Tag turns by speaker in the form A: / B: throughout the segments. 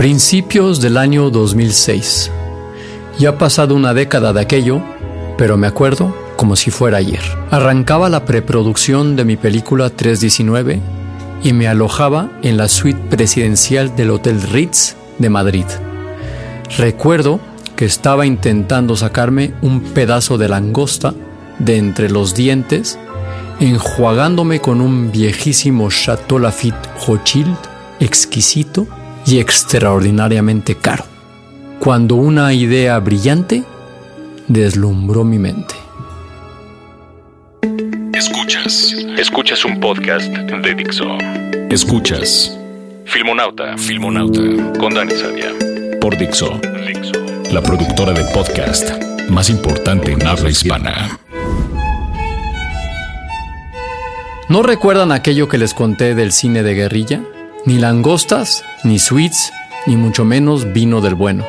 A: Principios del año 2006. Ya ha pasado una década de aquello, pero me acuerdo como si fuera ayer. Arrancaba la preproducción de mi película 319 y me alojaba en la suite presidencial del Hotel Ritz de Madrid. Recuerdo que estaba intentando sacarme un pedazo de langosta de entre los dientes, enjuagándome con un viejísimo Chateau Lafite Rothschild exquisito y extraordinariamente caro, cuando una idea brillante deslumbró mi mente.
B: Escuchas, escuchas un podcast de Dixo. Escuchas Filmonauta, Filmonauta con Dani Sadia por Dixo, Dixo, la productora de podcast más importante en habla hispana.
A: ¿No recuerdan aquello que les conté del cine de guerrilla? Ni langostas, ni sweets, ni mucho menos vino del bueno.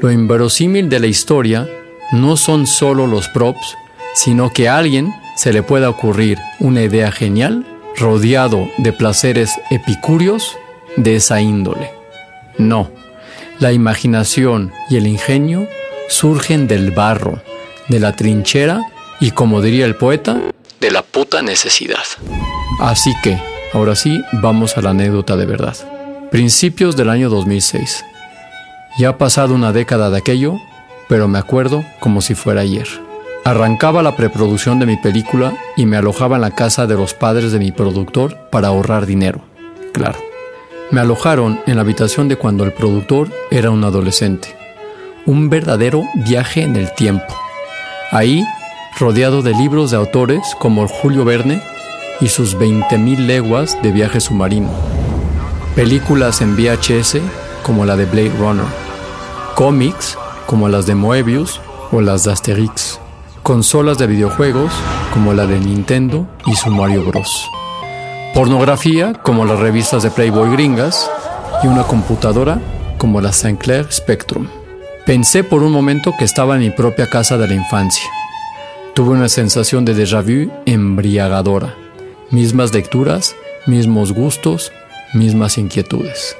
A: Lo inverosímil de la historia no son solo los props, sino que a alguien se le pueda ocurrir una idea genial rodeado de placeres epicúreos de esa índole. No, la imaginación y el ingenio surgen del barro, de la trinchera y, como diría el poeta, de la puta necesidad. Así que, ahora sí, vamos a la anécdota de verdad. Principios del año 2006. Ya ha pasado una década de aquello, pero me acuerdo como si fuera ayer. Arrancaba la preproducción de mi película y me alojaba en la casa de los padres de mi productor para ahorrar dinero. Claro. Me alojaron en la habitación de cuando el productor era un adolescente. Un verdadero viaje en el tiempo. Ahí, rodeado de libros de autores como Julio Verne y sus 20.000 leguas de viaje submarino. Películas en VHS como la de Blade Runner. Cómics como las de Moebius o las de Asterix. Consolas de videojuegos como la de Nintendo y su Mario Bros. Pornografía como las revistas de Playboy gringas y una computadora como la Sinclair Spectrum. Pensé por un momento que estaba en mi propia casa de la infancia. Tuve una sensación de déjà vu embriagadora. Mismas lecturas, mismos gustos, mismas inquietudes.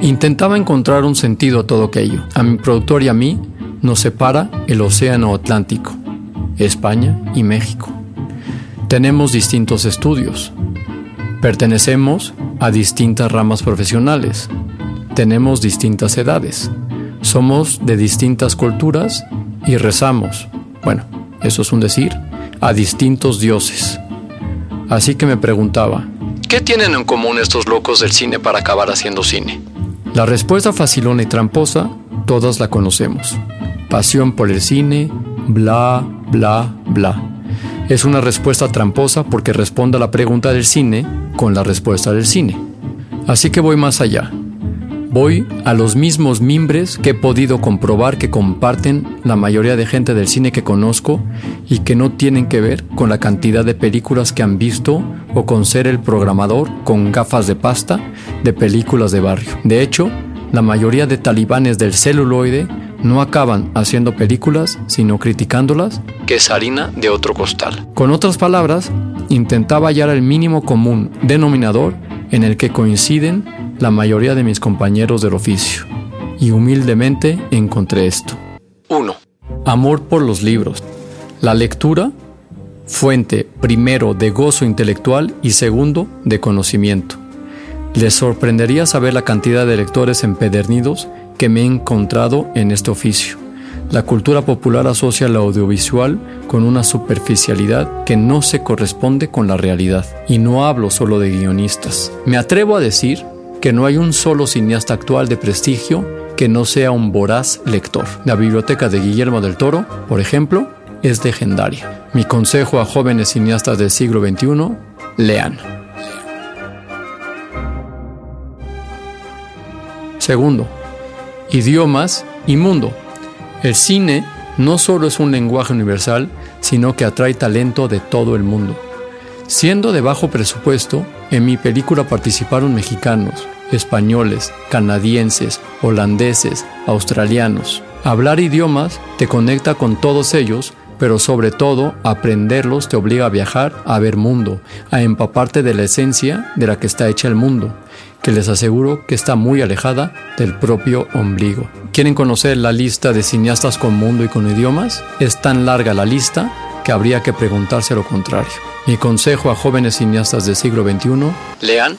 A: Intentaba encontrar un sentido a todo aquello. A mi productor y a mí nos separa el Océano Atlántico, España y México. Tenemos distintos estudios. Pertenecemos a distintas ramas profesionales. Tenemos distintas edades. Somos de distintas culturas y rezamos, bueno, eso es un decir, a distintos dioses. Así que me preguntaba, ¿qué tienen en común estos locos del cine para acabar haciendo cine? La respuesta facilona y tramposa, todas la conocemos. Pasión por el cine, bla, bla, bla. Es una respuesta tramposa porque responde a la pregunta del cine con la respuesta del cine. Así que voy más allá. Voy a los mismos mimbres que he podido comprobar que comparten la mayoría de gente del cine que conozco y que no tienen que ver con la cantidad de películas que han visto o con ser el programador con gafas de pasta de películas de barrio. De hecho, la mayoría de talibanes del celuloide no acaban haciendo películas, sino criticándolas, que es harina de otro costal. Con otras palabras, intentaba hallar el mínimo común denominador en el que coinciden la mayoría de mis compañeros del oficio. Y humildemente encontré esto. 1. Amor por los libros. La lectura, fuente primero de gozo intelectual y segundo de conocimiento. Les sorprendería saber la cantidad de lectores empedernidos que me he encontrado en este oficio. La cultura popular asocia el audiovisual con una superficialidad que no se corresponde con la realidad. Y no hablo solo de guionistas. Me atrevo a decir que no hay un solo cineasta actual de prestigio que no sea un voraz lector. La biblioteca de Guillermo del Toro, por ejemplo, es legendaria. Mi consejo a jóvenes cineastas del siglo XXI, lean. Segundo, idiomas y mundo. El cine no solo es un lenguaje universal, sino que atrae talento de todo el mundo. Siendo de bajo presupuesto, en mi película participaron mexicanos, españoles, canadienses, holandeses, australianos. Hablar idiomas te conecta con todos ellos, pero sobre todo aprenderlos te obliga a viajar, a ver mundo, a empaparte de la esencia de la que está hecha el mundo, que les aseguro que está muy alejada del propio ombligo. ¿Quieren conocer la lista de cineastas con mundo y con idiomas? Es tan larga la lista que habría que preguntarse lo contrario. Mi consejo a jóvenes cineastas del siglo XXI, lean,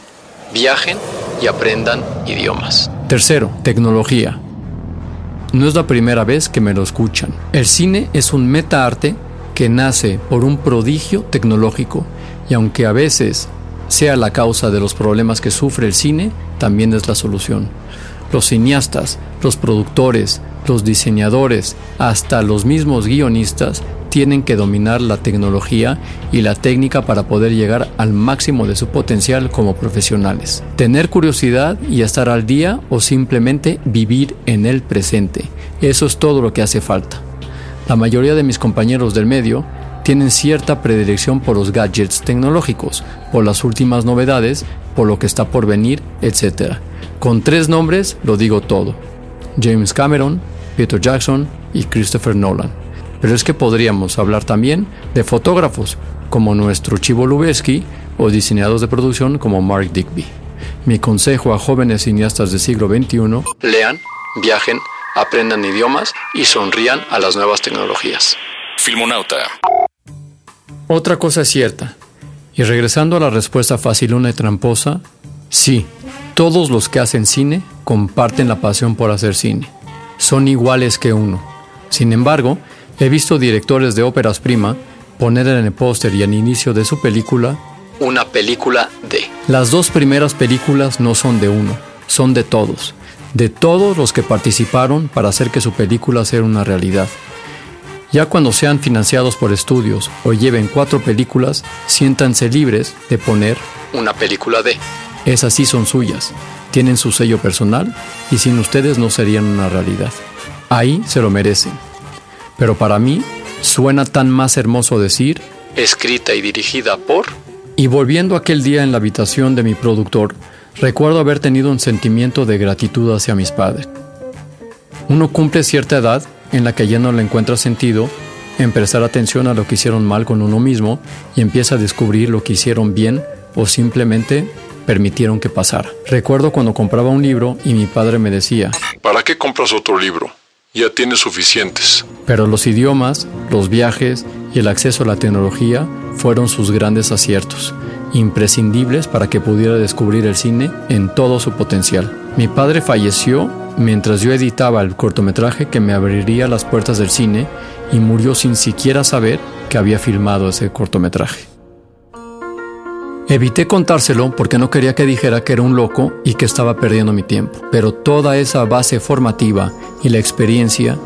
A: viajen y aprendan idiomas. Tercero, tecnología. No es la primera vez que me lo escuchan. El cine es un metaarte que nace por un prodigio tecnológico y aunque a veces sea la causa de los problemas que sufre el cine, también es la solución. Los cineastas, los productores, los diseñadores, hasta los mismos guionistas tienen que dominar la tecnología y la técnica para poder llegar al máximo de su potencial como profesionales. Tener curiosidad y estar al día o simplemente vivir en el presente. Eso es todo lo que hace falta. La mayoría de mis compañeros del medio tienen cierta predilección por los gadgets tecnológicos, por las últimas novedades, por lo que está por venir, etc. Con tres nombres lo digo todo. James Cameron, Peter Jackson y Christopher Nolan. Pero es que podríamos hablar también de fotógrafos como nuestro Chivo Lubezki o diseñadores de producción como Mark Digby. Mi consejo a jóvenes cineastas del siglo XXI, lean, viajen, aprendan idiomas y sonrían a las nuevas tecnologías.
B: Filmonauta.
A: Otra cosa es cierta, y regresando a la respuesta fácil, una y tramposa, sí, todos los que hacen cine comparten la pasión por hacer cine. Son iguales que uno. Sin embargo, He visto directores de óperas prima poner en el póster y al inicio de su película una película de. Las dos primeras películas no son de uno, son de todos, de todos los que participaron para hacer que su película sea una realidad. Ya cuando sean financiados por estudios o lleven cuatro películas, siéntanse libres de poner una película de. Esas sí son suyas, tienen su sello personal y sin ustedes no serían una realidad. Ahí se lo merecen. Pero para mí suena tan más hermoso decir, escrita y dirigida por... Y volviendo aquel día en la habitación de mi productor, recuerdo haber tenido un sentimiento de gratitud hacia mis padres. Uno cumple cierta edad en la que ya no le encuentra sentido en prestar atención a lo que hicieron mal con uno mismo y empieza a descubrir lo que hicieron bien o simplemente permitieron que pasara. Recuerdo cuando compraba un libro y mi padre me decía,
C: ¿para qué compras otro libro? Ya tienes suficientes.
A: Pero los idiomas, los viajes y el acceso a la tecnología fueron sus grandes aciertos, imprescindibles para que pudiera descubrir el cine en todo su potencial. Mi padre falleció mientras yo editaba el cortometraje que me abriría las puertas del cine y murió sin siquiera saber que había filmado ese cortometraje. Evité contárselo porque no quería que dijera que era un loco y que estaba perdiendo mi tiempo, pero toda esa base formativa y la experiencia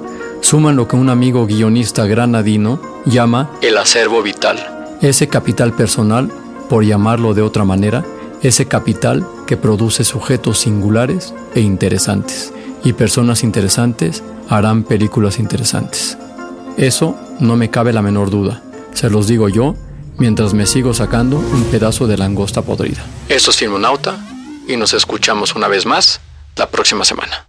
A: suman lo que un amigo guionista granadino llama el acervo vital. Ese capital personal, por llamarlo de otra manera, ese capital que produce sujetos singulares e interesantes. Y personas interesantes harán películas interesantes. Eso no me cabe la menor duda. Se los digo yo mientras me sigo sacando un pedazo de langosta podrida. Esto es Filmonauta y nos escuchamos una vez más la próxima semana.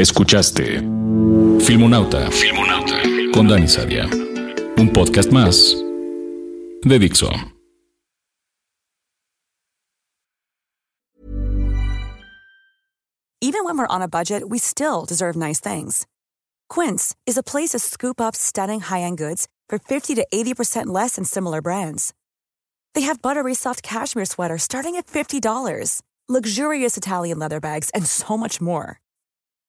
B: Escuchaste Filmonauta, Filmonauta con Dani Sadia. Un podcast más de Dixo.
D: Even when we're on a budget, we still deserve nice things. Quince is a place to scoop up stunning high-end goods for 50 to 80% less than similar brands. They have buttery soft cashmere sweaters starting at $50, luxurious Italian leather bags, and so much more.